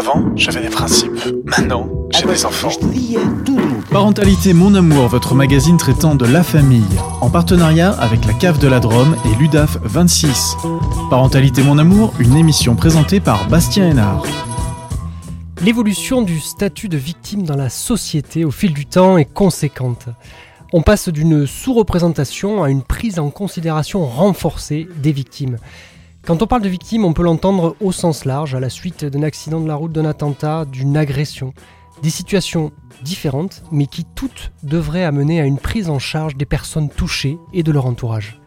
Avant, j'avais des principes. Maintenant, j'ai des enfants. Parentalité Mon Amour, votre magazine traitant de la famille, en partenariat avec la Cave de la Drôme et l'UDAF 26. Parentalité Mon Amour, une émission présentée par Bastien Hénard. L'évolution du statut de victime dans la société au fil du temps est conséquente. On passe d'une sous-représentation à une prise en considération renforcée des victimes. Quand on parle de victime, on peut l'entendre au sens large, à la suite d'un accident de la route, d'un attentat, d'une agression. Des situations différentes, mais qui toutes devraient amener à une prise en charge des personnes touchées et de leur entourage.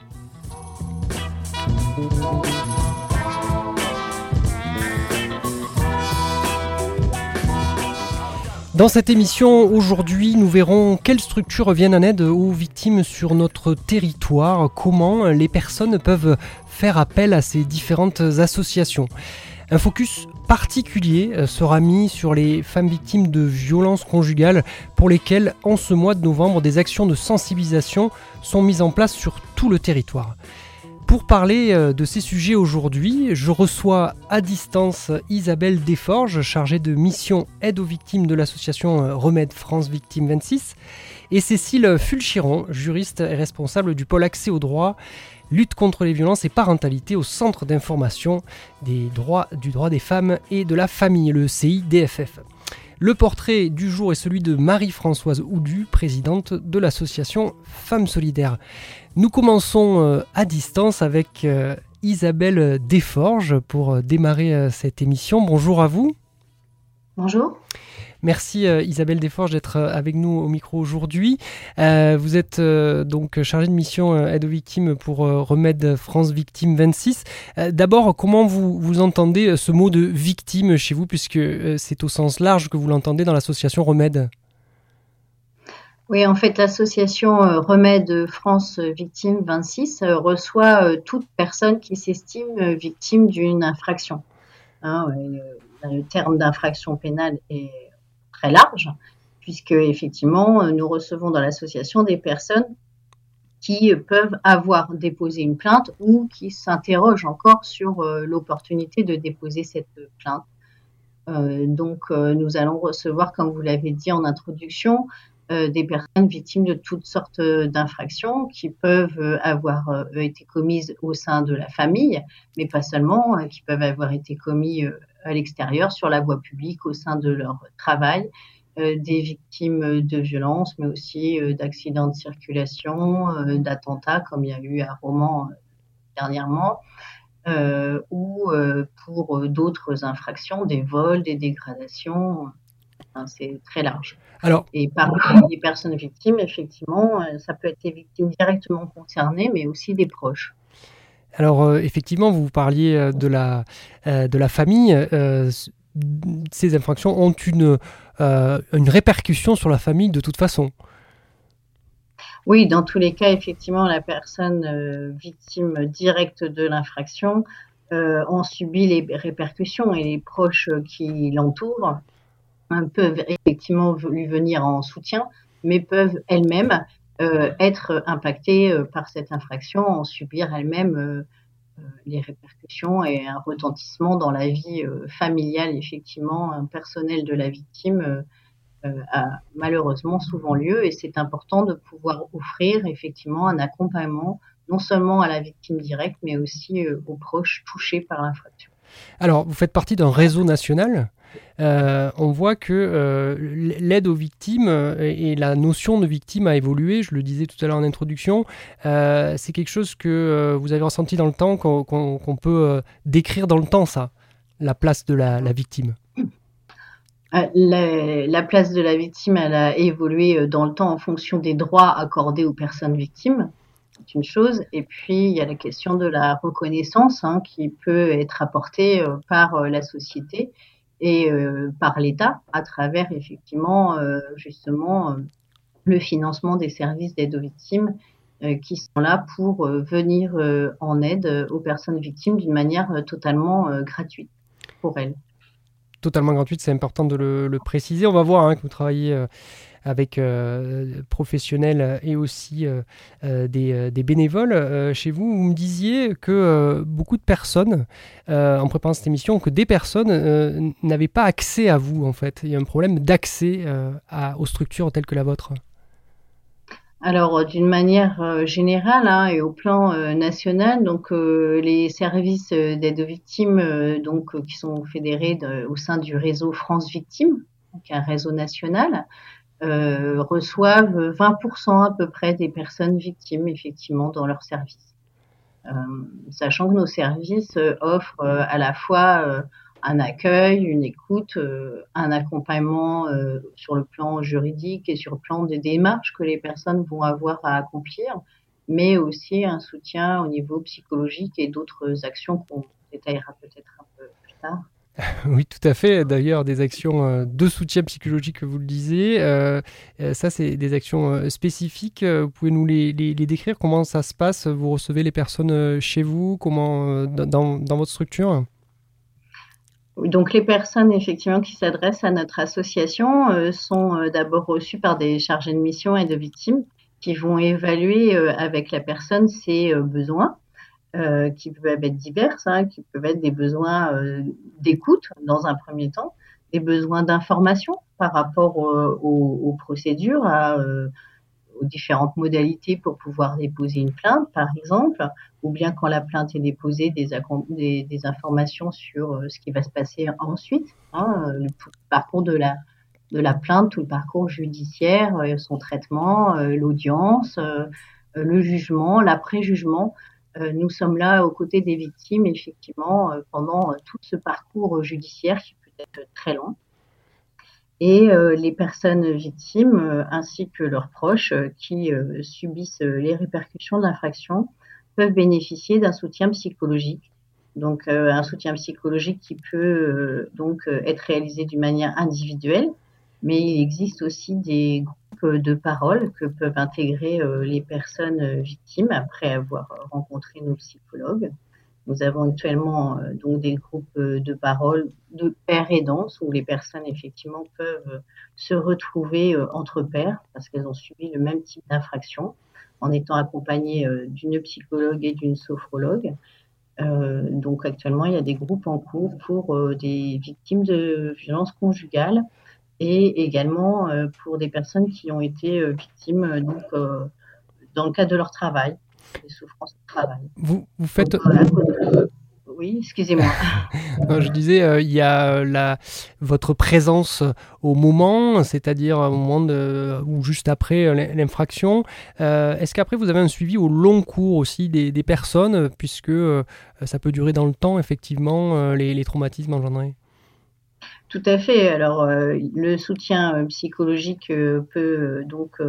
Dans cette émission, aujourd'hui, nous verrons quelles structures viennent en aide aux victimes sur notre territoire, comment les personnes peuvent faire appel à ces différentes associations. Un focus particulier euh, sera mis sur les femmes victimes de violences conjugales pour lesquelles, en ce mois de novembre, des actions de sensibilisation sont mises en place sur tout le territoire. Pour parler euh, de ces sujets aujourd'hui, je reçois à distance Isabelle Desforges, chargée de mission aide aux victimes de l'association euh, Remède France Victimes 26, et Cécile Fulchiron, juriste et responsable du pôle accès au droit, lutte contre les violences et parentalité au Centre d'information des droits du droit des femmes et de la famille, le CIDFF. Le portrait du jour est celui de Marie-Françoise Oudu, présidente de l'association Femmes Solidaires. Nous commençons euh, à distance avec euh, Isabelle Desforges pour euh, démarrer cette émission. Bonjour à vous. Bonjour. Merci Isabelle Desforges d'être avec nous au micro aujourd'hui. vous êtes donc chargée de mission aide aux victimes pour Remède France Victime 26. D'abord, comment vous, vous entendez ce mot de victime chez vous, puisque c'est au sens large que vous l'entendez dans l'association Remède? Oui, en fait, l'association euh, Remède France Victime 26 euh, reçoit euh, toute personne qui s'estime victime d'une infraction. Hein, le terme d'infraction pénale est très large, puisque effectivement, nous recevons dans l'association des personnes qui peuvent avoir déposé une plainte ou qui s'interrogent encore sur l'opportunité de déposer cette plainte. donc, nous allons recevoir, comme vous l'avez dit en introduction, euh, des personnes victimes de toutes sortes euh, d'infractions qui peuvent euh, avoir été commises au sein de la famille, mais pas seulement, qui peuvent avoir été commises à l'extérieur, sur la voie publique, au sein de leur travail, des victimes de violences, mais aussi d'accidents de circulation, d'attentats, comme il y a eu à Romans dernièrement, ou pour d'autres infractions, des vols, des dégradations. c'est très large. Alors, et parmi les personnes victimes, effectivement, euh, ça peut être des victimes directement concernées, mais aussi des proches. Alors, euh, effectivement, vous parliez euh, de la, de la famille. ces infractions ont une, une répercussion sur la famille de toute façon. Oui, dans tous les cas, effectivement, la personne victime directe de l'infraction en subit les répercussions et les proches qui l'entourent peuvent effectivement lui venir en soutien, mais peuvent elles-mêmes euh, être impactées euh, par cette infraction, en subir elles-mêmes euh, les répercussions et un retentissement dans la vie familiale, effectivement, personnelle de la victime a malheureusement souvent lieu et c'est important de pouvoir offrir effectivement un accompagnement non seulement à la victime directe, mais aussi aux proches touchés par l'infraction. Alors, vous faites partie d'un réseau national euh, on voit que euh, l'aide aux victimes euh, et la notion de victime a évolué. Je le disais tout à l'heure en introduction. c'est quelque chose que vous avez ressenti dans le temps, qu'on peut décrire dans le temps, ça, la place de la, victime? La, place de la victime, elle a évolué dans le temps en fonction des droits accordés aux personnes victimes. C'est une chose. Et puis, il y a la question de la reconnaissance hein, qui peut être apportée par la société et euh, par l'État à travers effectivement euh, justement euh, le financement des services d'aide aux victimes qui sont là pour venir en aide aux personnes victimes d'une manière totalement gratuite pour elles totalement gratuite, c'est important de le, préciser. On va voir hein, que vous travaillez avec professionnels et aussi des, des, bénévoles chez vous. Vous me disiez que beaucoup de personnes, en préparant cette émission, que des personnes n'avaient pas accès à vous en fait. Il y a un problème d'accès aux structures telles que la vôtre. Alors, euh, d'une manière euh, générale hein, et au plan euh, national, donc les services d'aide aux victimes, donc qui sont fédérés au sein du réseau France Victimes, donc un réseau national, reçoivent 20% à peu près des personnes victimes effectivement dans leurs services. sachant que nos services offrent à la fois un accueil, une écoute, euh, un accompagnement euh, sur le plan juridique et sur le plan des démarches que les personnes vont avoir à accomplir, mais aussi un soutien au niveau psychologique et d'autres actions qu'on détaillera peut-être un peu plus tard. Oui, tout à fait. D'ailleurs, des actions euh, de soutien psychologique, vous le disiez, ça, c'est des actions spécifiques. Vous pouvez nous les, décrire. Comment ça se passe? Vous recevez les personnes chez vous? Comment dans, votre structure? Donc les personnes effectivement qui s'adressent à notre association euh, sont euh, d'abord reçues par des chargés de mission et de victimes qui vont évaluer euh, avec la personne ses besoins, qui peuvent être divers, hein, qui peuvent être des besoins d'écoute dans un premier temps, des besoins d'information par rapport aux, aux, procédures, à, aux différentes modalités pour pouvoir déposer une plainte, par exemple, ou bien quand la plainte est déposée, des, des, informations sur euh, ce qui va se passer ensuite, hein, le, parcours de la, de la plainte, tout le parcours judiciaire, euh, son traitement, euh, l'audience, le jugement, l'après-jugement. Nous sommes là aux côtés des victimes, effectivement, pendant tout ce parcours judiciaire qui peut être très long et euh, les personnes victimes euh, ainsi que leurs proches euh, qui subissent les répercussions de l'infraction peuvent bénéficier d'un soutien psychologique. Donc un soutien psychologique qui peut donc être réalisé d'une manière individuelle, mais il existe aussi des groupes de parole que peuvent intégrer les personnes victimes après avoir rencontré nos psychologues. Nous avons actuellement euh, donc des groupes euh, de parole de pères et danse où les personnes effectivement peuvent euh, se retrouver entre pairs parce qu'elles ont subi le même type d'infraction en étant accompagnées d'une psychologue et d'une sophrologue. donc actuellement, il y a des groupes en cours pour des victimes de violences conjugales et également pour des personnes qui ont été victimes donc, dans le cadre de leur travail les souffrances de travail. Vous, vous faites. Oui, excusez-moi. je disais, euh, il y a euh, la, votre présence au moment, c'est-à-dire au moment de, ou juste après euh, l'infraction. Est-ce qu'après vous avez un suivi au long cours aussi des, des personnes, puisque ça peut durer dans le temps, effectivement, les, les traumatismes engendrés Tout à fait. Alors, le soutien psychologique peut donc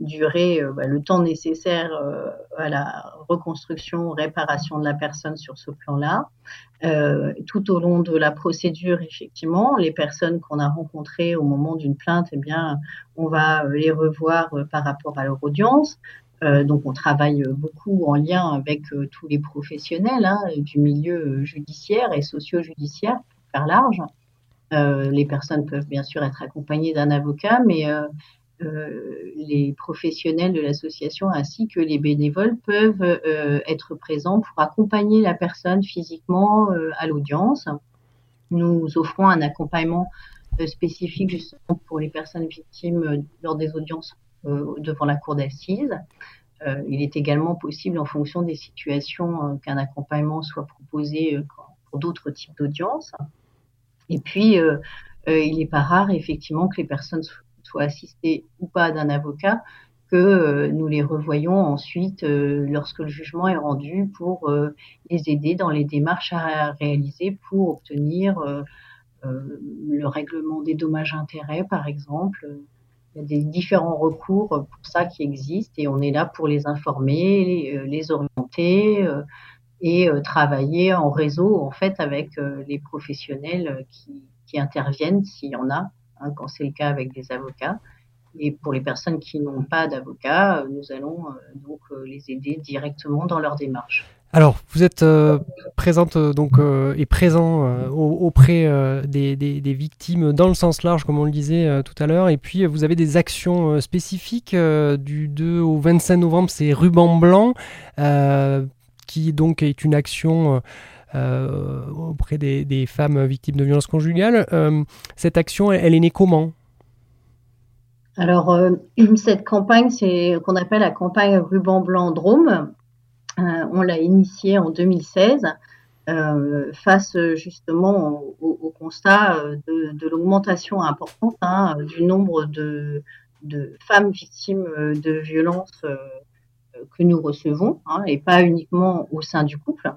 durer euh, bah, le temps nécessaire euh, à la reconstruction, réparation de la personne sur ce plan-là. Euh, tout au long de la procédure, effectivement, les personnes qu'on a rencontrées au moment d'une plainte, eh bien, on va les revoir par rapport à leur audience. donc, on travaille beaucoup en lien avec tous les professionnels hein, du milieu judiciaire et socio-judiciaire, pour faire large. Les personnes peuvent bien sûr être accompagnées d'un avocat, mais euh, les professionnels de l'association ainsi que les bénévoles peuvent euh, être présents pour accompagner la personne physiquement euh, à l'audience. Nous offrons un accompagnement spécifique justement pour les personnes victimes lors des audiences devant la cour d'assises. il est également possible, en fonction des situations, qu'un accompagnement soit proposé pour d'autres types d'audiences. Et puis, il n'est pas rare, effectivement, que les personnes soit assisté ou pas d'un avocat, que euh, nous les revoyons ensuite euh, lorsque le jugement est rendu pour euh, les aider dans les démarches à réaliser pour obtenir le règlement des dommages-intérêts, par exemple. Il y a des différents recours pour ça qui existent et on est là pour les informer, les, orienter et travailler en réseau en fait avec les professionnels qui, qui interviennent s'il y en a Hein, quand c'est le cas avec des avocats. Et pour les personnes qui n'ont pas d'avocat, euh, nous allons euh, donc euh, les aider directement dans leur démarche. Alors, vous êtes euh, présente euh, donc euh, et présent auprès des, des, victimes dans le sens large, comme on le disait tout à l'heure, et puis vous avez des actions spécifiques du 2 au 25 novembre, c'est Ruban Blanc, qui donc est une action auprès des, femmes victimes de violences conjugales. cette action, elle, est née comment? Alors, cette campagne, c'est qu'on appelle la campagne Ruban Blanc Drôme. Euh, on l'a initié en 2016 euh, face justement au, constat euh, de, l'augmentation importante hein, du nombre de, femmes victimes de violences que nous recevons, hein, et pas uniquement au sein du couple,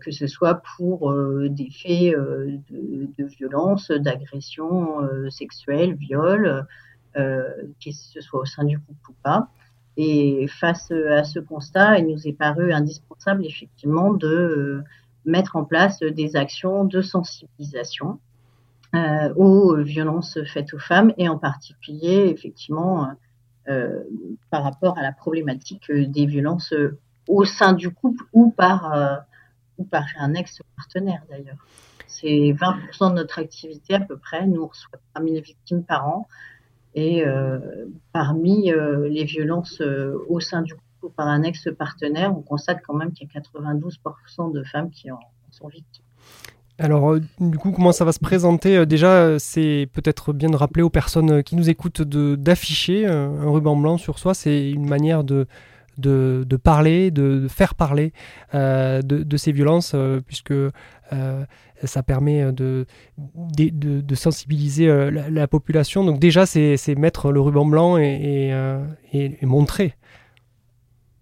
que ce soit pour des faits de, de, violence, d'agression sexuelle, viol, que ce soit au sein du couple ou pas. Et face à ce constat, il nous est paru indispensable effectivement de euh, mettre en place des actions de sensibilisation euh, aux violences faites aux femmes et en particulier effectivement euh, par rapport à la problématique des violences au sein du couple ou par, ou par un ex-partenaire d'ailleurs. C'est 20% de notre activité à peu près. Nous reçoivent 3000 victimes par an. Et euh, parmi euh, les violences euh, au sein du couple par un ex-partenaire, on constate quand même qu'il y a 92% de femmes qui en sont victimes. Alors, du coup, comment ça va se présenter Déjà, c'est peut-être bien de rappeler aux personnes qui nous écoutent d'afficher un ruban blanc sur soi. C'est une manière de, de, parler, de, faire parler de, ces violences, puisque ça permet euh, de, de, sensibiliser euh, la, population. Donc déjà, c'est mettre le ruban blanc et, euh, montrer.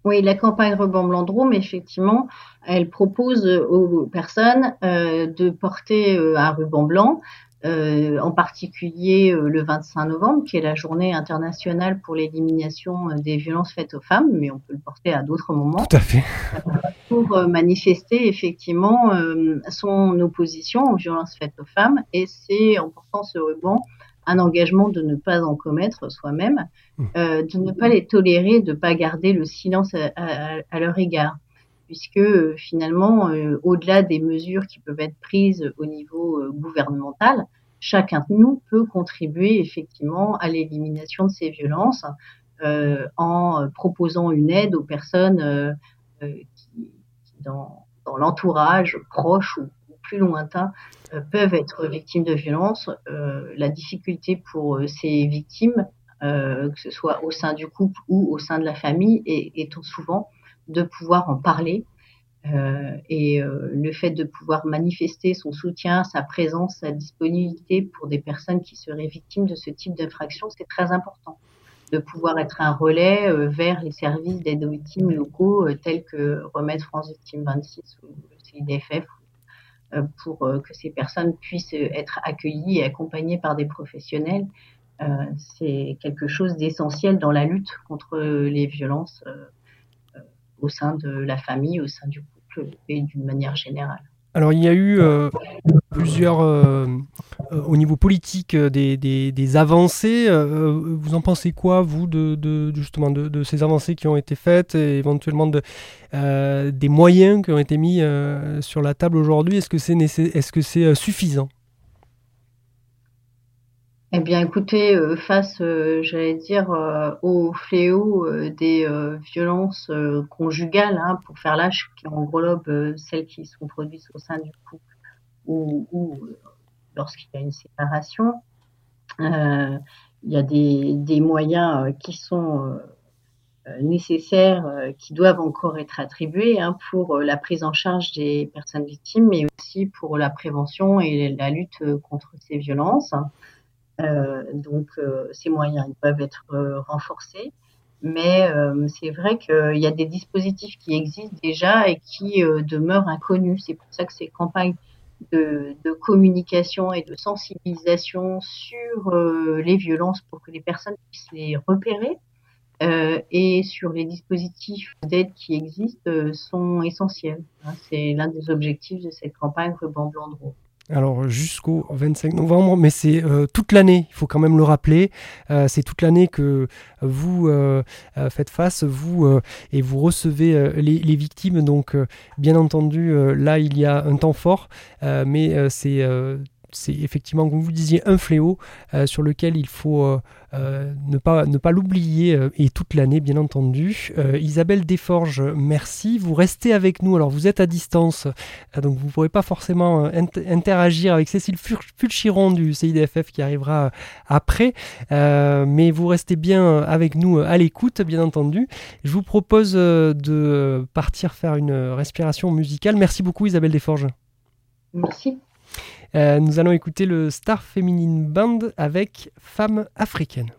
Oui, la campagne Ruban Blanc Drôme, effectivement, elle propose aux personnes de porter un ruban blanc euh, en particulier euh, le 25 novembre, qui est la journée internationale pour l'élimination euh, des violences faites aux femmes, mais on peut le porter à d'autres moments. Tout à fait. pour manifester effectivement son opposition aux violences faites aux femmes, et c'est en portant ce ruban un engagement de ne pas en commettre soi-même, mmh. de ne pas les tolérer, de ne pas garder le silence à, leur égard puisque finalement, au-delà des mesures qui peuvent être prises au niveau gouvernemental, chacun de nous peut contribuer effectivement à l'élimination de ces violences euh, en proposant une aide aux personnes euh, euh, qui, dans, dans l'entourage proche ou, plus lointain, peuvent être victimes de violences. la difficulté pour ces victimes, que ce soit au sein du couple ou au sein de la famille, est, souvent de pouvoir en parler euh, et euh, le fait de pouvoir manifester son soutien, sa présence, sa disponibilité pour des personnes qui seraient victimes de ce type d'infraction, c'est très important. De pouvoir être un relais euh, vers les services d'aide aux victimes locaux tels que Remède France Victime 26 ou le CIDFF pour que ces personnes puissent être accueillies et accompagnées par des professionnels. c'est quelque chose d'essentiel dans la lutte contre les violences au sein de la famille, au sein du couple et d'une manière générale. Alors il y a eu euh, plusieurs, euh, euh, au niveau politique, des, des, avancées. vous en pensez quoi, vous, de, justement de, ces avancées qui ont été faites et éventuellement de, des moyens qui ont été mis sur la table aujourd'hui? Est-ce que c'est est -ce c'est suffisant? Eh bien, écoutez, euh, face, euh, j'allais dire, euh, au fléau des violences conjugales, hein, pour faire l'âge qui englobe celles qui sont produites au sein du couple ou, ou lorsqu'il y a une séparation, il y a des, moyens qui sont nécessaires, qui doivent encore être attribués hein, pour la prise en charge des personnes victimes, mais aussi pour la prévention et la lutte contre ces violences. Euh, donc euh, ces moyens ils peuvent être euh, renforcés. Mais c'est vrai qu'il y a des dispositifs qui existent déjà et qui demeurent inconnus. C'est pour ça que ces campagnes de, communication et de sensibilisation sur les violences pour que les personnes puissent les repérer et sur les dispositifs d'aide qui existent sont essentiels. Hein. c'est l'un des objectifs de cette campagne Ruban Blanc Alors jusqu'au 25 novembre, mais c'est euh, toute l'année, il faut quand même le rappeler. Euh, c'est toute l'année que vous euh, faites face, vous, et vous recevez les, les, victimes. Donc bien entendu, là, il y a un temps fort, mais c'est c'est effectivement, comme vous disiez, un fléau euh, sur lequel il faut euh, euh, ne pas, ne pas l'oublier et toute l'année, bien entendu. Isabelle Desforges, merci. Vous restez avec nous. Alors, vous êtes à distance, donc vous ne pourrez pas forcément interagir avec Cécile Fulchiron du CIDFF qui arrivera après, mais vous restez bien avec nous à l'écoute, bien entendu. Je vous propose de partir faire une respiration musicale. Merci beaucoup, Isabelle Desforges. Merci. Euh, nous allons écouter le Star Feminine Band avec Femmes africaines.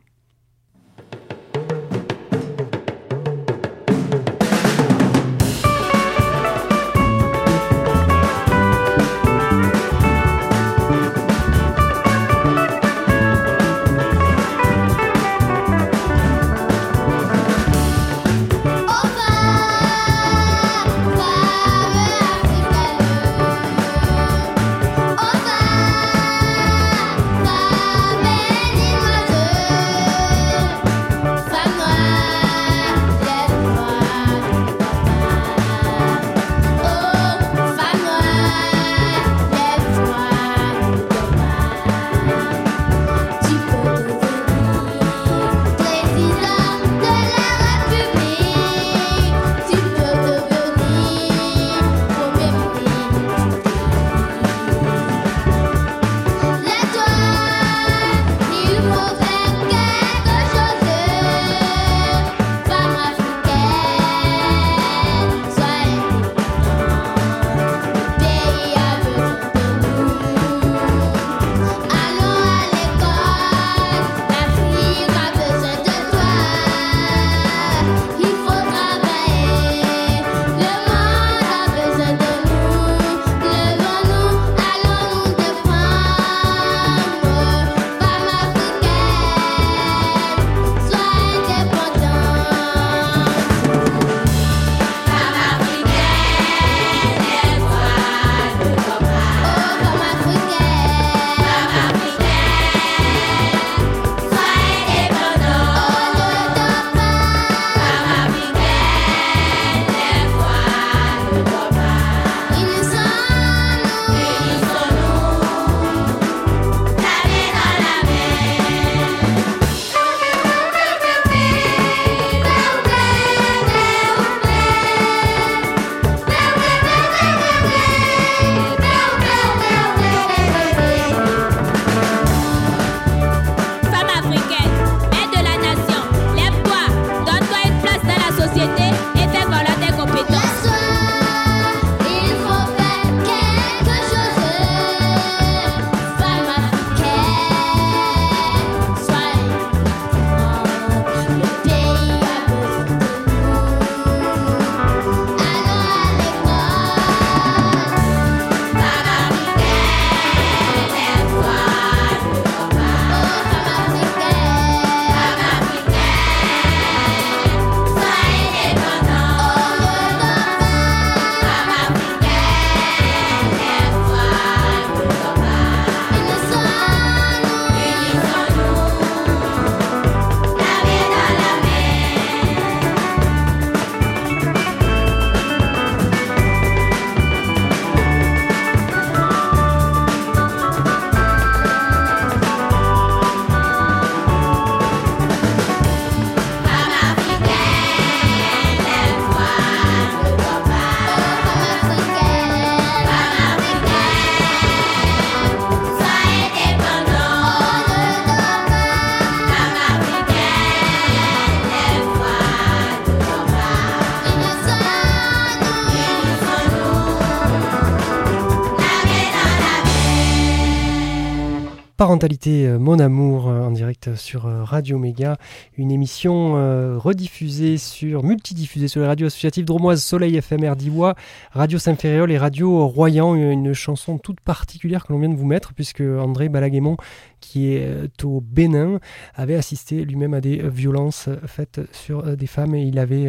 Parentalité, euh, mon amour, euh, en direct sur euh, Radio Méga, une émission rediffusée sur, multidiffusée sur les radios associatives dromoises Soleil FMR d'Iwa, Radio Saint-Ferréol et Radio Royan, une chanson toute particulière que l'on vient de vous mettre, puisque André Balaguémon qui est euh, au Bénin, avait assisté lui-même à des euh, violences euh, faites sur des femmes et il avait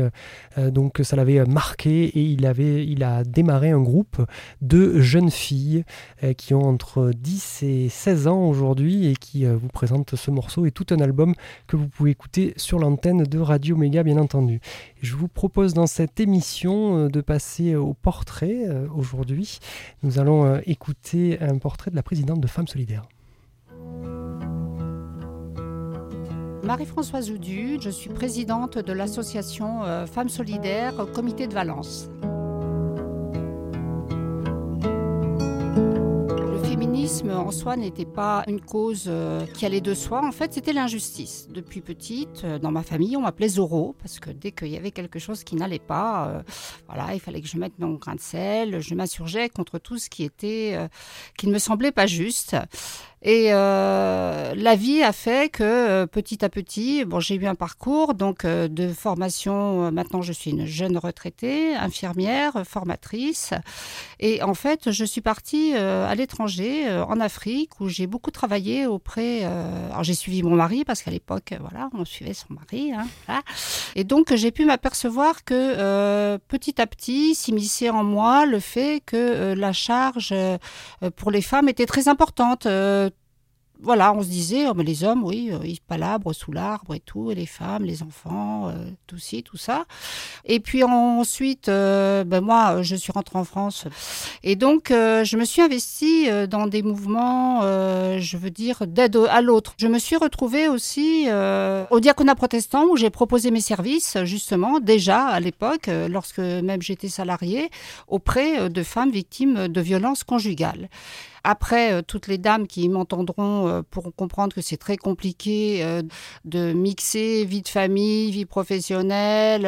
donc ça l'avait marqué et il avait il a démarré un groupe de jeunes filles qui ont entre 10 et 16 ans aujourd'hui et qui vous présentent ce morceau et tout un album que vous pouvez écouter sur l'antenne de Radio Méga bien entendu. Je vous propose dans cette émission de passer au portrait aujourd'hui. Nous allons écouter un portrait de la présidente de Femmes Solidaires. Marie-Françoise Oudu, je suis présidente de l'association euh, Femmes Solidaires Comité de Valence. Le féminisme en soi n'était pas une cause euh, qui allait de soi, en fait c'était l'injustice. Depuis petite, euh, dans ma famille, on m'appelait Zorro, parce que dès qu'il y avait quelque chose qui n'allait pas, voilà, il fallait que je mette mon grain de sel, je m'insurgeais contre tout ce qui était, qui ne me semblait pas juste. Et euh, la vie a fait que euh, petit à petit, bon, j'ai eu un parcours donc euh, de formation. maintenant, je suis une jeune retraitée, infirmière, formatrice. Et en fait, je suis partie à l'étranger, en Afrique, où j'ai beaucoup travaillé auprès. alors, j'ai suivi mon mari parce qu'à l'époque, voilà, on suivait son mari. Hein, Et donc, j'ai pu m'apercevoir que petit à petit s'immisçait en moi le fait que la charge pour les femmes était très importante voilà, on se disait, oh, mais les hommes, oui, euh, ils palabrent sous l'arbre et tout, et les femmes, les enfants, euh, tout ci, tout ça. Et puis ensuite, euh, ben moi, je suis rentrée en France. Et donc, je me suis investie dans des mouvements, je veux dire, d'aide à l'autre. Je me suis retrouvée aussi au diaconat protestant, où j'ai proposé mes services, justement, déjà à l'époque, lorsque même j'étais salariée, auprès de femmes victimes de violences conjugales. Après, euh, toutes les dames qui m'entendront euh, pourront comprendre que c'est très compliqué euh, de mixer vie de famille, vie professionnelle,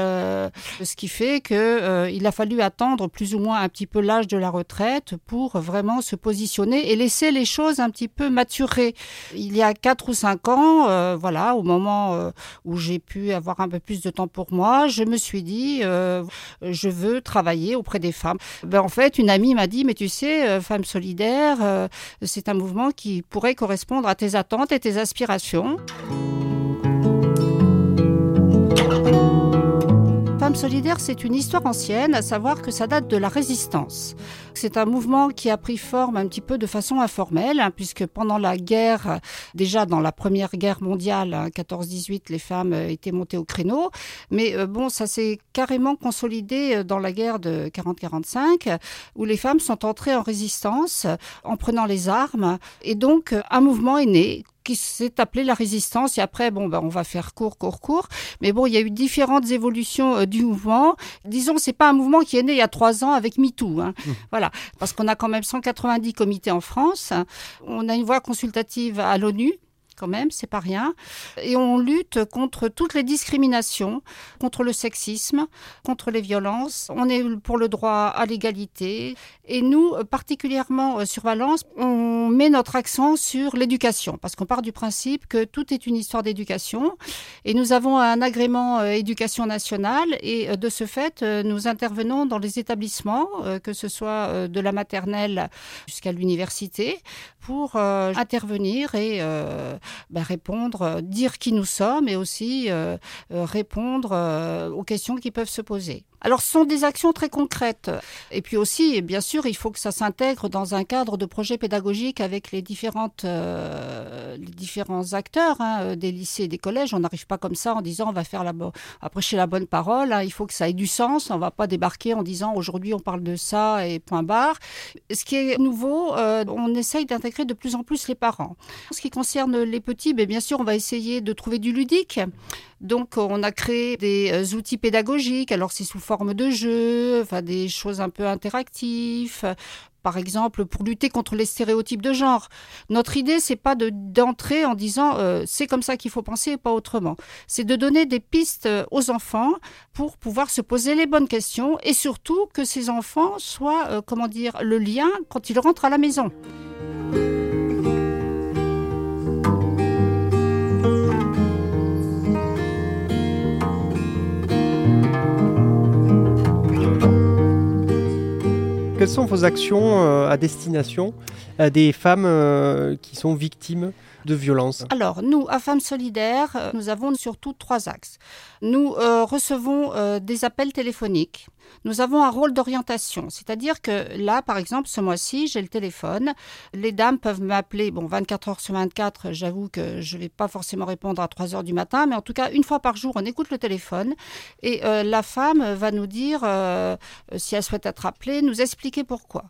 ce qui fait que il a fallu attendre plus ou moins un petit peu l'âge de la retraite pour vraiment se positionner et laisser les choses un petit peu maturer. Il y a quatre ou cinq ans, voilà, au moment où j'ai pu avoir un peu plus de temps pour moi, je me suis dit, je veux travailler auprès des femmes. Ben, en fait, une amie m'a dit, mais tu sais, femme solidaire, euh, c'est un mouvement qui pourrait correspondre à tes attentes et tes aspirations. Femmes solidaires, c'est une histoire ancienne, à savoir que ça date de la résistance. C'est un mouvement qui a pris forme un petit peu de façon informelle, hein, puisque pendant la guerre, déjà dans la première guerre mondiale, 14-18, hein, les femmes euh, étaient montées au créneau. Mais euh, bon, ça s'est carrément consolidé euh, dans la guerre de 40-45, où les femmes sont entrées en résistance en prenant les armes. Et donc, un mouvement est né qui s'est appelé la résistance. Et après, bon, ben, on va faire court, court, court. Mais bon, il y a eu différentes évolutions du mouvement. Disons, c'est pas un mouvement qui est né il y a trois ans avec MeToo. Hein. Mmh. Voilà parce qu'on a quand même 190 comités en France. On a une voix consultative à l'ONU quand même, c'est pas rien. Et on lutte contre toutes les discriminations, contre le sexisme, contre les violences. On est pour le droit à l'égalité. Et nous, particulièrement euh, sur Valence, on met notre accent sur l'éducation, parce qu'on part du principe que tout est une histoire d'éducation. Et nous avons un agrément euh, éducation nationale. Et euh, de ce fait, nous intervenons dans les établissements, que ce soit de la maternelle jusqu'à l'université, pour intervenir et bah, répondre, euh, dire qui nous sommes et aussi euh, euh, répondre aux questions qui peuvent se poser. Alors, ce sont des actions très concrètes. Et puis aussi, bien sûr, il faut que ça s'intègre dans un cadre de projet pédagogique avec les, différentes, les différents acteurs hein, des lycées et des collèges. On n'arrive pas comme ça en disant on va faire la, prêcher la bonne parole. Hein. Il faut que ça ait du sens. On ne va pas débarquer en disant aujourd'hui on parle de ça et point barre. Ce qui est nouveau, on essaye d'intégrer de plus en plus les parents. En ce qui concerne les petits, mais bien sûr, on va essayer de trouver du ludique. Donc, on a créé des euh, outils pédagogiques. Alors, c'est sous forme de jeux, enfin, des choses un peu interactives. Par exemple, pour lutter contre les stéréotypes de genre. Notre idée, c'est pas d'entrer en disant euh, c'est comme ça qu'il faut penser et pas autrement. C'est de donner des pistes euh, aux enfants pour pouvoir se poser les bonnes questions et surtout que ces enfants soient, comment dire, le lien quand ils rentrent à la maison. Quelles sont vos actions à destination des femmes qui sont victimes de violences? Alors, nous, à Femmes Solidaires, nous avons surtout trois axes. Nous recevons des appels téléphoniques nous avons un rôle d'orientation, c'est-à-dire que là, par exemple, ce mois-ci, j'ai le téléphone. Les dames peuvent m'appeler, bon, 24 heures sur 24, j'avoue que je ne vais pas forcément répondre à 3 heures du matin, mais en tout cas, une fois par jour, on écoute le téléphone et euh, la femme va nous dire euh, si elle souhaite être appelée, nous expliquer pourquoi.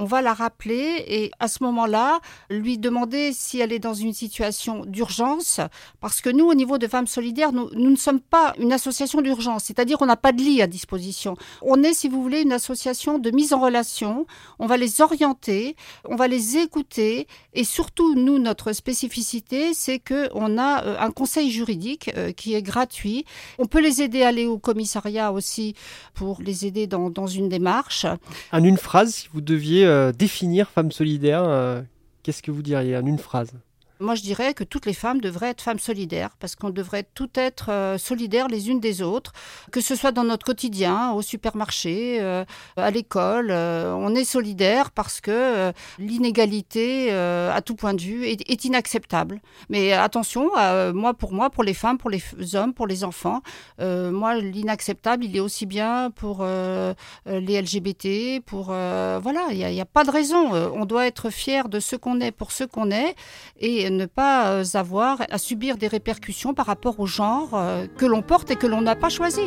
On va la rappeler et à ce moment-là, lui demander si elle est dans une situation d'urgence, parce que nous, au niveau de Femmes Solidaires, nous, nous ne sommes pas une association d'urgence, c'est-à-dire qu'on n'a pas de lit à disposition. On est, si vous voulez, une association de mise en relation. On va les orienter, on va les écouter et surtout, nous, notre spécificité, c'est qu'on a euh, un conseil juridique euh, qui est gratuit. On peut les aider à aller au commissariat aussi pour les aider dans, dans une démarche. En une phrase, si vous deviez euh, définir femme solidaire, qu'est-ce que vous diriez? En une phrase moi, je dirais que toutes les femmes devraient être femmes solidaires, parce qu'on devrait toutes être euh, solidaires les unes des autres, que ce soit dans notre quotidien, au supermarché, euh, à l'école. Euh, on est solidaires parce que l'inégalité, à tout point de vue, est, inacceptable. Mais attention, moi, pour moi, pour les femmes, pour les hommes, pour les enfants, moi, l'inacceptable, il est aussi bien pour les LGBT, pour... voilà, il n'y a, a, pas de raison. On doit être fier de ce qu'on est pour ce qu'on est. Et ne pas euh, avoir à subir des répercussions par rapport au genre euh, que l'on porte et que l'on n'a pas choisi.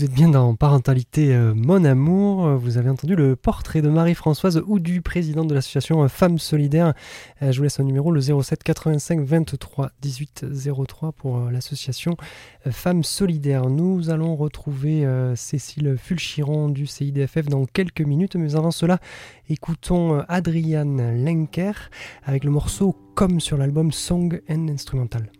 Vous êtes bien dans Parentalité euh, Mon Amour. Vous avez entendu le portrait de Marie-Françoise ou du président de l'association Femmes Solidaires. Euh, je vous laisse un numéro, le 07 85 23 18 03 pour euh, l'association Femmes Solidaires. Nous allons retrouver Cécile Fulchiron du CIDFF dans quelques minutes, mais avant cela, écoutons Adriane Lenker avec le morceau Comme sur l'album Song and Instrumental.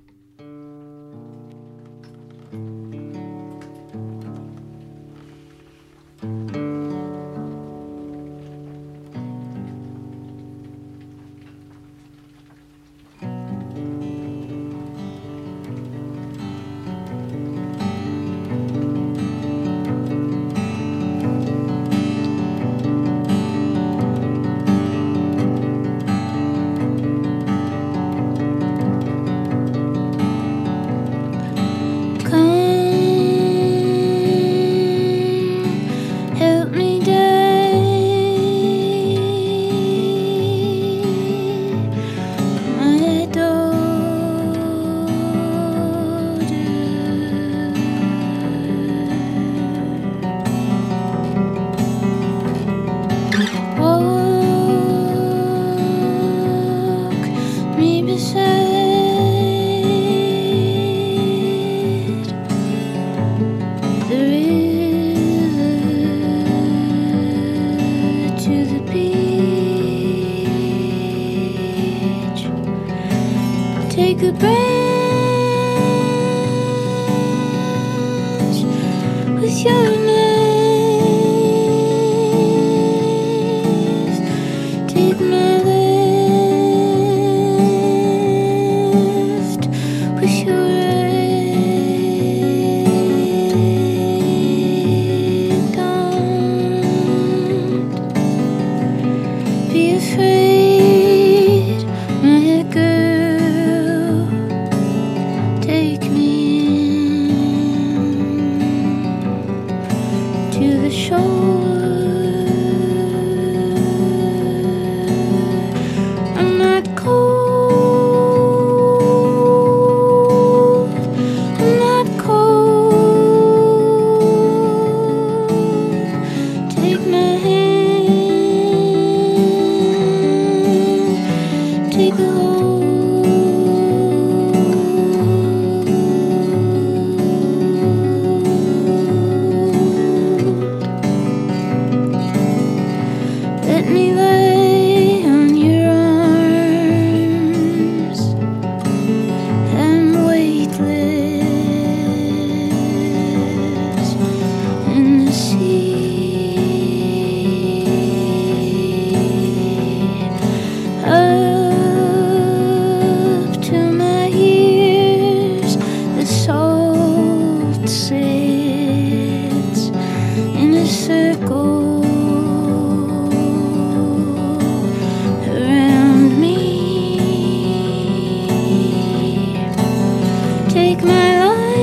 Take my life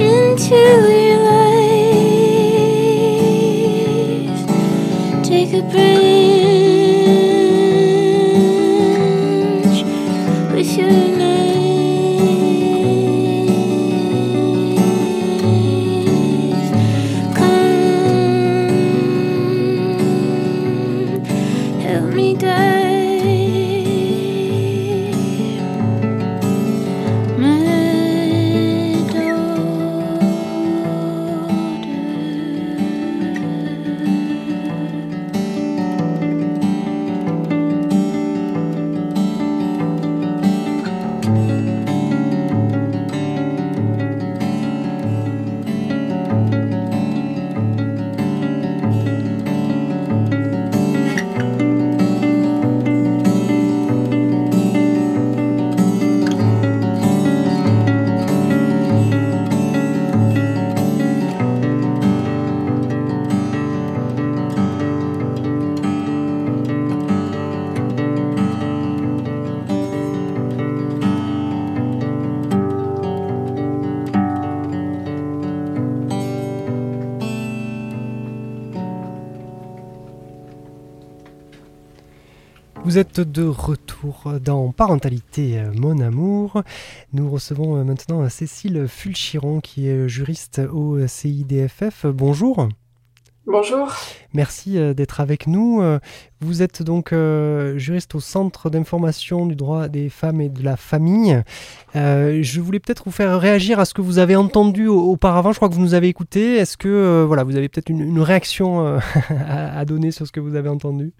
into your life. Take a breath. Vous êtes de retour dans Parentalité euh, Mon Amour. Nous recevons euh, maintenant Cécile Fulchiron qui est juriste au CIDFF. Bonjour. Bonjour. Merci euh, d'être avec nous. Euh, Vous êtes donc euh, juriste au Centre d'information du droit des femmes et de la famille. Euh, je voulais peut-être vous faire réagir à ce que vous avez entendu au- auparavant. Je crois que vous nous avez écouté. Est-ce que euh, voilà, vous avez peut-être une, réaction euh, à donner sur ce que vous avez entendu?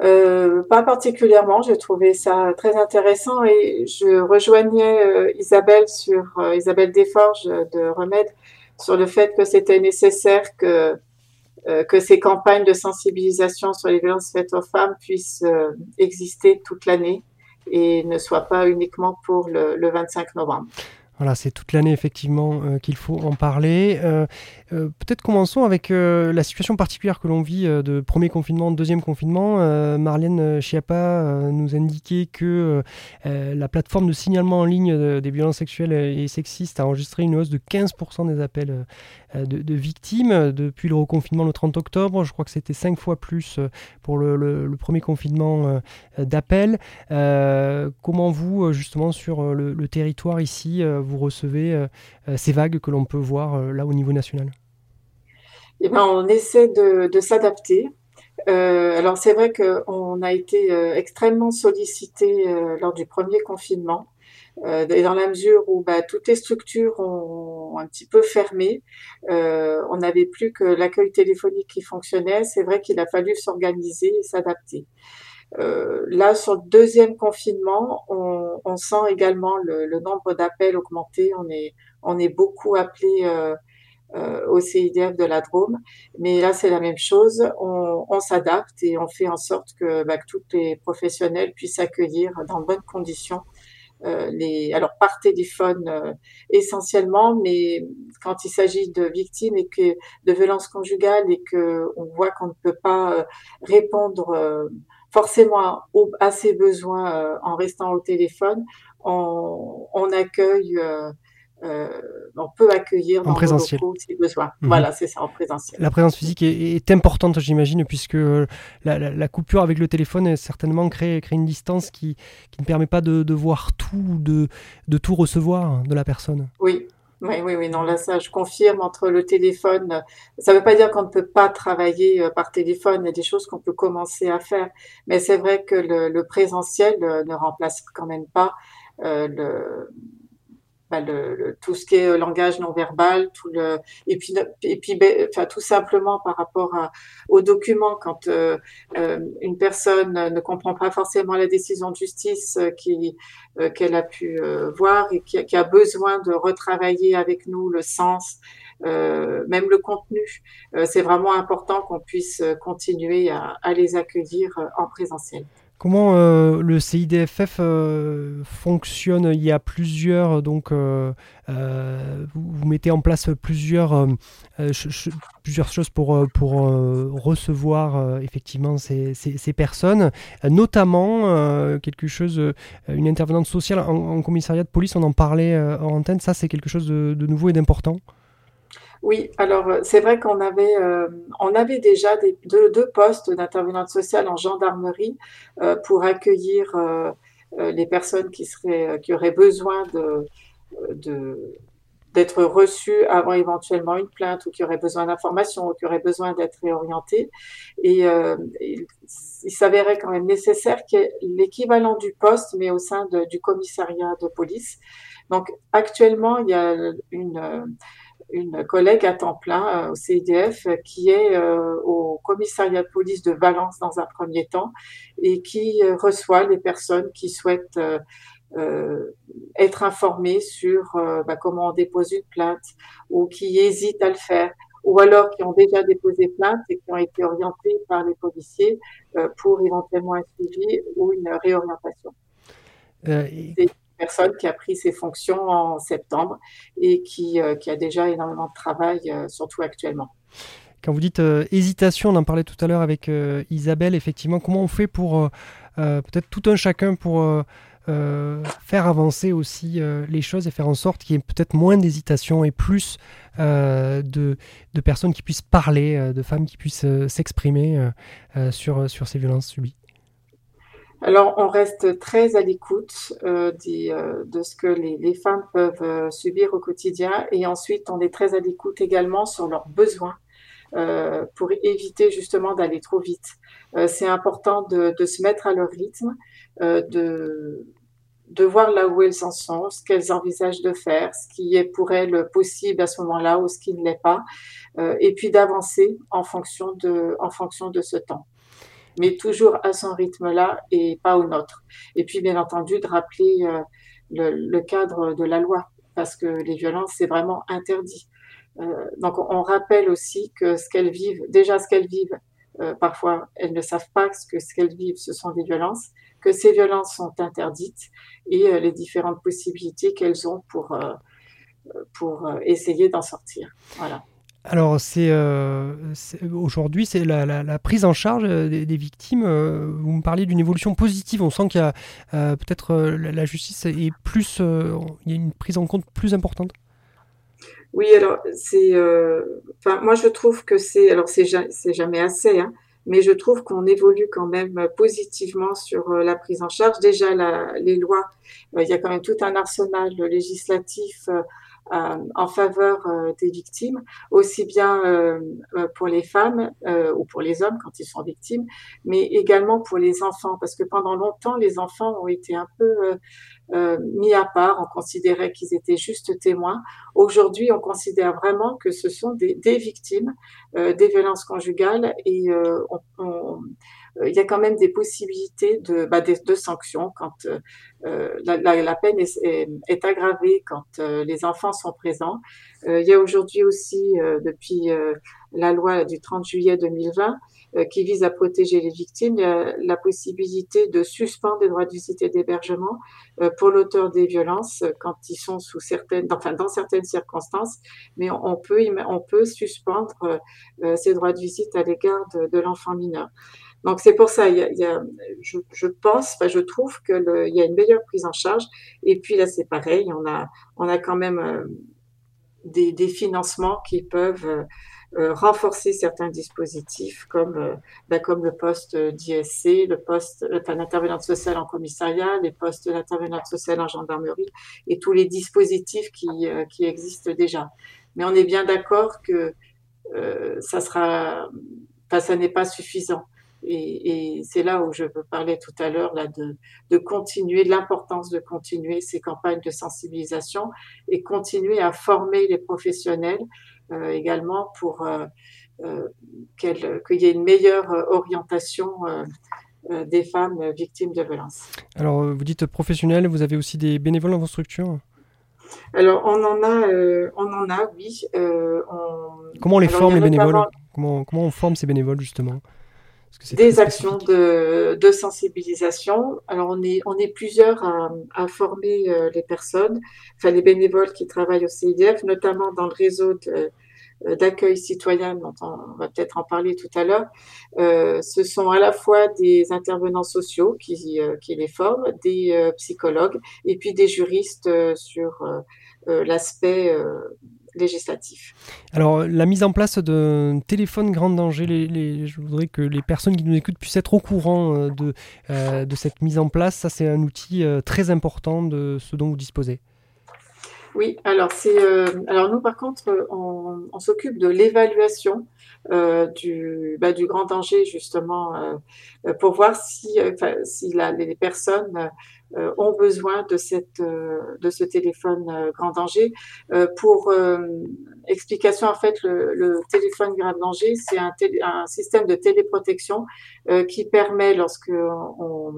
Euh, pas particulièrement, j'ai trouvé ça très intéressant et je rejoignais euh, Isabelle sur euh, Isabelle Desforges de Remède sur le fait que c'était nécessaire que que ces campagnes de sensibilisation sur les violences faites aux femmes puissent exister toute l'année et ne soient pas uniquement pour le 25 novembre. Voilà, c'est toute l'année effectivement euh, qu'il faut en parler. Euh, euh, Peut-être commençons avec la situation particulière que l'on vit de premier confinement, deuxième confinement. Marlène Schiappa nous indiquait que la plateforme de signalement en ligne de- des violences sexuelles et sexistes a enregistré une hausse de 15% des appels de, victimes depuis le reconfinement le 30 octobre. Je crois que c'était 5 fois plus pour le, premier confinement d'appels. Comment vous, justement, sur le, le territoire ici, euh, vous recevez euh, euh, ces vagues que l'on peut voir euh, là au niveau national? Eh ben, on essaie de, s'adapter. Alors c'est vrai qu'on a été extrêmement sollicité lors du premier confinement, et dans la mesure où bah, toutes les structures ont un petit peu fermé, on n'avait plus que l'accueil téléphonique qui fonctionnait. C'est vrai qu'il a fallu s'organiser et s'adapter. Euh, là, sur le deuxième confinement, on, on sent également le, le nombre d'appels augmenter. On est, on est beaucoup appelé euh, euh, au CIDF de la Drôme. Mais là, c'est la même chose. On, on s'adapte et on fait en sorte que, bah, que tous les professionnels puissent accueillir dans bonnes conditions euh, les, alors par téléphone euh, essentiellement, mais quand il s'agit de victimes et que de violences conjugales et que on voit qu'on ne peut pas répondre forcément au- à ses besoins euh, en restant au téléphone, on, on accueille euh, euh, on peut accueillir En dans présentiel. locaux ses besoins. Voilà, c'est ça, en présentiel. La présence physique est, est importante, j'imagine, puisque la, la- la coupure avec le téléphone est certainement crée, crée une distance qui, qui ne permet pas de, de voir tout, de, de tout recevoir de la personne. Oui, oui, oui, oui, non, là, ça, je confirme entre le téléphone. euh, Ça ne veut pas dire qu'on ne peut pas travailler euh, par téléphone. Il y a des choses qu'on peut commencer à faire. Mais c'est vrai que le, le présentiel euh, ne remplace quand même pas le, bah, tout ce qui est euh, langage non verbal, tout le, et puis, et puis, ben, enfin, tout simplement par rapport à, aux documents, quand euh, euh, une personne ne comprend pas forcément la décision de justice qu'elle a pu voir et qui a, besoin de retravailler avec nous le sens, même le contenu. C'est vraiment important qu'on puisse continuer à, à les accueillir en présentiel. Comment euh, le CIDFF euh, fonctionne? Il y a plusieurs donc euh, euh, vous, mettez en place plusieurs plusieurs choses pour recevoir effectivement ces, personnes, notamment quelque chose, une intervenante sociale en, commissariat de police. On en parlait en antenne. Ça c'est quelque chose de nouveau et d'important. Oui, alors euh, c'est vrai qu'on avait, euh, on avait déjà des, deux, deux postes d'intervenante sociale en gendarmerie euh, pour accueillir euh, euh, les personnes qui seraient, euh, qui auraient besoin de, de, d'être reçues avant éventuellement une plainte ou qui auraient besoin d'informations ou qui auraient besoin d'être réorientées. Et euh, il, s'avérait quand même nécessaire qu'il y ait l'équivalent du poste, mais au sein du commissariat de police. Donc actuellement, il y a une une collègue à temps plein euh, au CIDF qui est euh, au commissariat de police de Valence dans un premier temps et qui euh, reçoit les personnes qui souhaitent euh, être informées sur euh, bah, comment on dépose une plainte ou qui hésitent à le faire ou alors qui ont déjà déposé plainte et qui ont été orientées par les policiers euh, pour éventuellement un suivi ou une réorientation. Et- personne qui a pris ses fonctions en septembre et qui, euh, qui a déjà énormément de travail, euh, surtout actuellement. Quand vous dites euh, hésitation, on en parlait tout à l'heure avec Isabelle, effectivement, comment on fait pour peut-être tout un chacun pour faire avancer aussi les choses et faire en sorte qu'il y ait peut-être moins d'hésitation et plus de, de personnes qui puissent parler, de femmes qui puissent s'exprimer sur, sur ces violences subies? Alors, on reste très à l'écoute euh, euh, de ce que les, femmes peuvent euh, subir au quotidien et ensuite, on est très à l'écoute également sur leurs besoins pour éviter justement d'aller trop vite. C'est important de, se mettre à leur rythme, de, voir là où elles en sont, ce qu'elles envisagent de faire, ce qui est pour elles possible à ce moment-là ou ce qui ne l'est pas, et puis d'avancer en fonction de ce temps mais toujours à son rythme-là et pas au nôtre. Et puis, bien entendu, de rappeler euh, le, le cadre de la loi, parce que les violences, c'est vraiment interdit. Euh, donc, on, rappelle aussi que ce qu'elles vivent, déjà ce qu'elles vivent, euh, parfois, elles ne savent pas que ce qu'elles vivent, ce sont des violences, que ces violences sont interdites et euh, les différentes possibilités qu'elles ont pour, euh, pour euh, essayer d'en sortir. Voilà. Alors, c'est euh, c'est- aujourd'hui, c'est la, prise en charge euh, des, victimes. euh, vous me parliez d'une évolution positive. On sent qu'il y a peut-être la, justice est plus, y a une prise en compte plus importante. Oui, alors c'est, moi je trouve que c'est, alors c'est ja- c'est jamais assez, hein, mais je trouve qu'on évolue quand même positivement sur la prise en charge. Déjà les lois, il y a quand même tout un arsenal législatif en faveur euh, des victimes, aussi bien euh, euh, pour les femmes euh, ou pour les hommes quand ils sont victimes, mais également pour les enfants, parce que pendant longtemps les enfants ont été un peu euh, euh, mis à part, on considérait qu'ils étaient juste témoins. Aujourd'hui, on considère vraiment que ce sont des, des victimes euh, des violences conjugales et euh, on, on, euh, il y a quand même des possibilités de, bah, de, sanctions quand euh, la, la, la, peine est, aggravée quand euh, les enfants sont présents. Euh, il y a aujourd'hui aussi, euh, depuis euh, la loi du 30 juillet 2020, euh, qui vise à protéger les victimes, il y a la possibilité de suspendre les droits de visite et d'hébergement euh, pour l'auteur des violences quand ils sont sous certaines, enfin dans certaines circonstances, mais on, peut on peut suspendre euh, ces droits de visite à l'égard de, de l'enfant mineur. Donc c'est pour ça, il y a, il y a, je, je, pense, enfin je trouve que le, il y a une meilleure prise en charge. Et puis là c'est pareil, on a on a quand même euh, des, des, financements qui peuvent euh, renforcer certains dispositifs comme euh, ben, comme le poste d'ISC, le poste enfin, d'intervenante sociale en commissariat, les postes d'intervenante sociale en gendarmerie et tous les dispositifs qui euh, qui existent déjà. Mais on est bien d'accord que euh, ça sera, enfin ça n'est pas suffisant. Et, et c'est là où je veux parler tout à l'heure là de, de continuer, de l'importance de continuer ces campagnes de sensibilisation et continuer à former les professionnels euh, également pour euh, qu'il qu y ait une meilleure orientation euh, des femmes victimes de violences. Alors vous dites professionnels, vous avez aussi des bénévoles dans vos structures? Alors on en a, euh, on en a, oui. Euh, on... Comment on les Alors, forme les bénévoles? comment, comment on forme ces bénévoles justement? Des actions de, de, sensibilisation. Alors on est on est plusieurs à, à former euh, les personnes, enfin les bénévoles qui travaillent au CIDF, notamment dans le réseau de, d'accueil citoyen dont on va peut-être en parler tout à l'heure. Euh, ce sont à la fois des intervenants sociaux qui, euh, qui les forment, des euh, psychologues et puis des juristes sur l'aspect législatif. Alors, la mise en place d'un téléphone grand danger, les, les- je voudrais que les personnes qui nous écoutent puissent être au courant euh, de, euh, de cette mise en place. Ça, c'est un outil euh, très important de ce dont vous disposez. Oui, alors c'est euh, alors nous par contre on, on s'occupe de l'évaluation euh, du bah, du grand danger justement euh, pour voir si si la, les personnes ont besoin de cette euh, de ce téléphone euh, grand danger Euh, pour euh, explication en fait le, le téléphone grand danger c'est un, un système de téléprotection euh, qui permet lorsque on,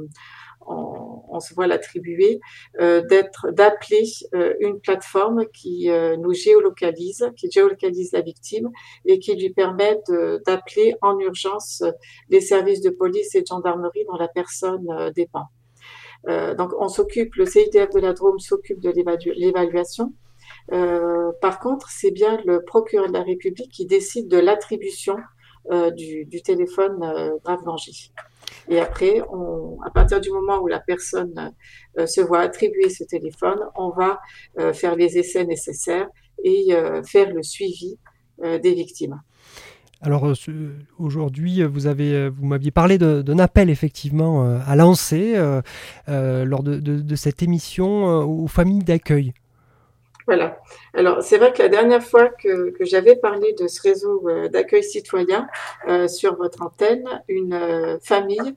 on, on se voit l'attribuer euh, d'être d'appeler euh, une plateforme qui euh, nous géolocalise, qui géolocalise la victime et qui lui permet d'appeler en urgence euh, les services de police et de gendarmerie dont la personne euh, dépend. Euh, donc on s'occupe, le CIDF de la Drôme s'occupe de l'évalu- l'évaluation. Euh, par contre, c'est bien le procureur de la République qui décide de l'attribution euh, du, téléphone grave danger. Et après, on, à partir du moment où la personne se voit attribuer ce téléphone, on va faire les essais nécessaires et faire le suivi des victimes. Alors euh, aujourd'hui, euh, vous avez, euh, m'aviez parlé d'un appel effectivement à lancer lors de, cette émission aux familles d'accueil. Voilà. Alors, c'est vrai que la dernière fois que, j'avais parlé de ce réseau euh, d'accueil citoyen euh, sur votre antenne, une euh, famille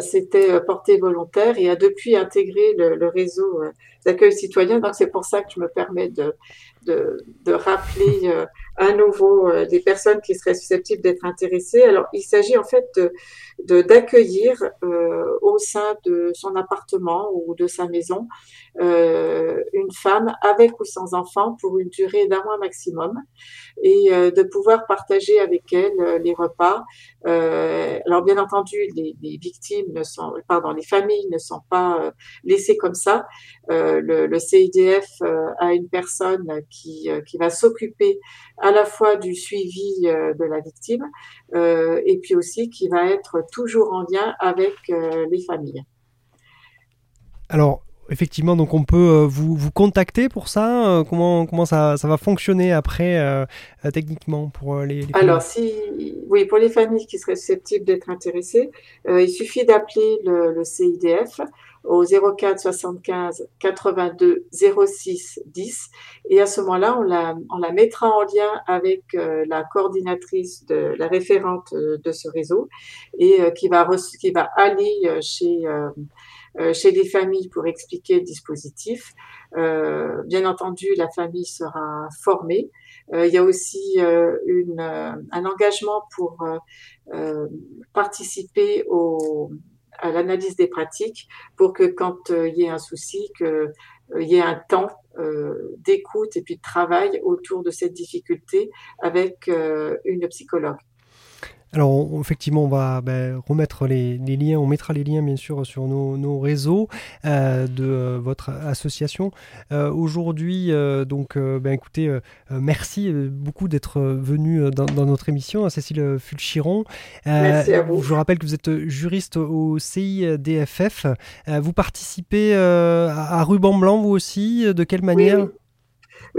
s'était portée volontaire et a depuis intégré le, réseau d'accueil citoyen. Donc, c'est pour ça que je me permets de, de, rappeler à nouveau des personnes qui seraient susceptibles d'être intéressées. Alors, il s'agit en fait de d'accueillir au sein de son appartement ou de sa maison une femme avec ou sans enfant pour une durée d'un mois maximum et euh, de pouvoir partager avec elle euh, les repas. Euh, alors bien entendu, les, victimes ne sont, pardon, les familles ne sont pas laissées comme ça. Le, le CIDF a une personne qui, qui va s'occuper à la fois du suivi de la victime et puis aussi qui va être toujours en lien avec les familles. Alors effectivement, donc on peut euh, vous, vous contacter pour ça. euh, comment comment ça, ça va fonctionner après euh, techniquement pour les, les Alors, si, oui, pour les familles qui seraient susceptibles d'être intéressées, euh, il suffit d'appeler le, le CIDF au 04 75 82 06 10 et à ce moment-là, on la, on la mettra en lien avec euh, la coordinatrice de la référente de ce réseau et qui va qui va aller chez chez les familles pour expliquer le dispositif. Euh, bien entendu, la famille sera formée. Euh, il y a aussi euh, euh, un engagement pour euh, euh, participer au, à l'analyse des pratiques pour que quand euh, il y ait un souci, que euh, il y ait un temps euh, d'écoute et puis de travail autour de cette difficulté avec euh, une psychologue. Alors on- effectivement, on va ben, remettre les, les liens, on mettra les liens bien sûr sur nos, nos réseaux euh, de euh, votre association. Euh, Aujourd'hui, donc, ben, écoutez, merci beaucoup d'être venu dans, dans notre émission, hein, Cécile Fulchiron. Merci à vous. Je rappelle que vous êtes juriste au CIDFF. Vous participez à, à Ruban Blanc, vous aussi. De quelle manière? Oui, Oui,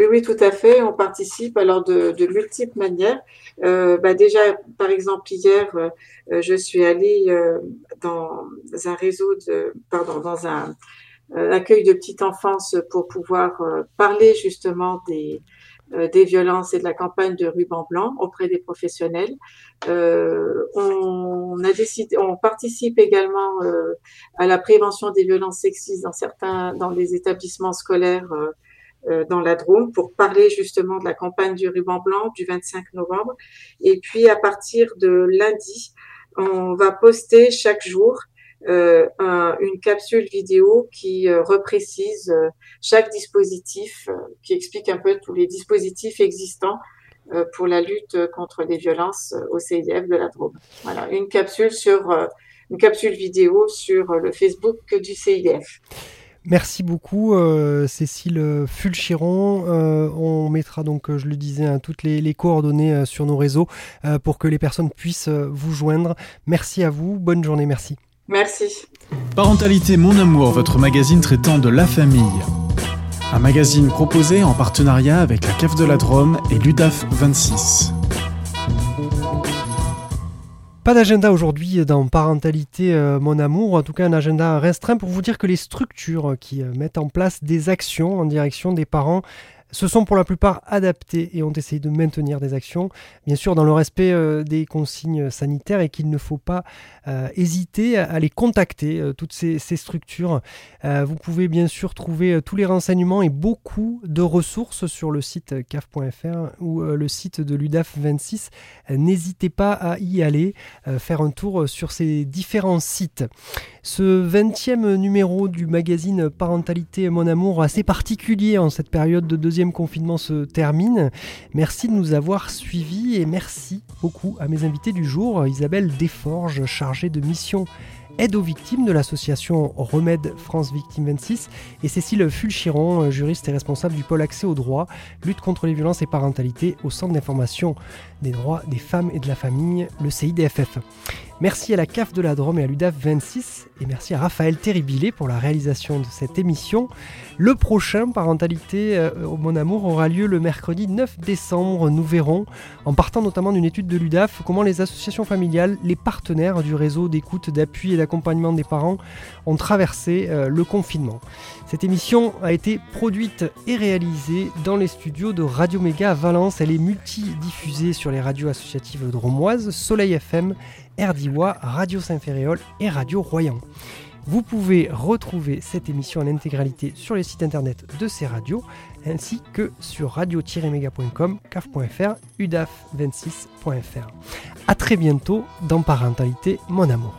oui, tout à fait. On participe alors de, multiples manières. Euh, bah déjà, par exemple, hier, euh, euh, je suis allée euh, dans un réseau de, pardon, dans un, accueil de petite enfance pour pouvoir parler justement des, des violences et de la campagne de ruban blanc auprès des professionnels. On a décidé, on participe également à la prévention des violences sexistes dans certains, dans les établissements scolaires. Euh, dans la Drôme pour parler justement de la campagne du ruban blanc du 25 novembre. Et puis à partir de lundi, on va poster chaque jour euh, un- une capsule vidéo qui euh, reprécise euh, chaque dispositif, euh, qui explique un peu tous les dispositifs existants euh, pour la lutte contre les violences au CIDF de la Drôme. Voilà, une capsule sur une capsule vidéo sur le Facebook du CIDF. Merci beaucoup euh, Cécile Fulchiron. Euh, on mettra donc, euh, je le disais, hein, toutes les, les coordonnées euh, sur nos réseaux euh, pour que les personnes puissent euh, vous joindre. Merci à vous, bonne journée, merci. Merci. Parentalité Mon Amour, votre magazine traitant de la famille. Un magazine proposé en partenariat avec la Cave de la Drôme et l'UDAF 26. Pas d'agenda aujourd'hui dans Parentalité euh, Mon Amour, en tout cas un agenda restreint pour vous dire que les structures qui euh, mettent en place des actions en direction des parents se sont pour la plupart adaptés et ont essayé de maintenir des actions, bien sûr dans le respect euh, des consignes sanitaires et qu'il ne faut pas euh, hésiter à les contacter, euh, toutes ces, structures. vous pouvez bien sûr trouver tous les renseignements et beaucoup de ressources sur le site caf.fr ou le site de l'UDAF 26. N'hésitez pas à y aller, faire un tour sur ces différents sites. Ce 20e numéro du magazine Parentalité Mon Amour, assez particulier en cette période de deuxième confinement se termine. Merci de nous avoir suivis et merci beaucoup à mes invités du jour, Isabelle Desforges, chargée de mission aide aux victimes de l'association Remède France Victime 26 et Cécile Fulchiron, juriste et responsable du pôle accès au droit, lutte contre les violences et parentalité au Centre d'information des droits des femmes et de la famille, le CIDFF. Merci à la CAF de la Drôme et à l'UDAF 26 et merci à Raphaël Terribilé pour la réalisation de cette émission. Le prochain Parentalité euh, Mon Amour aura lieu le mercredi 9 décembre. Nous verrons, en partant notamment d'une étude de l'UDAF, comment les associations familiales, les partenaires du réseau d'écoute, d'appui et d'accompagnement des parents ont traversé euh, le confinement. Cette émission a été produite et réalisée dans les studios de Radio Méga à Valence. Elle est multidiffusée sur les radios associatives dromoises, Soleil FM, RDIWA, Radio Saint-Ferréol et Radio Royan. Vous pouvez retrouver cette émission en intégralité sur les sites internet de ces radios ainsi que sur radio-méga.com, caf.fr, udaf26.fr. A très bientôt dans Parentalité Mon Amour.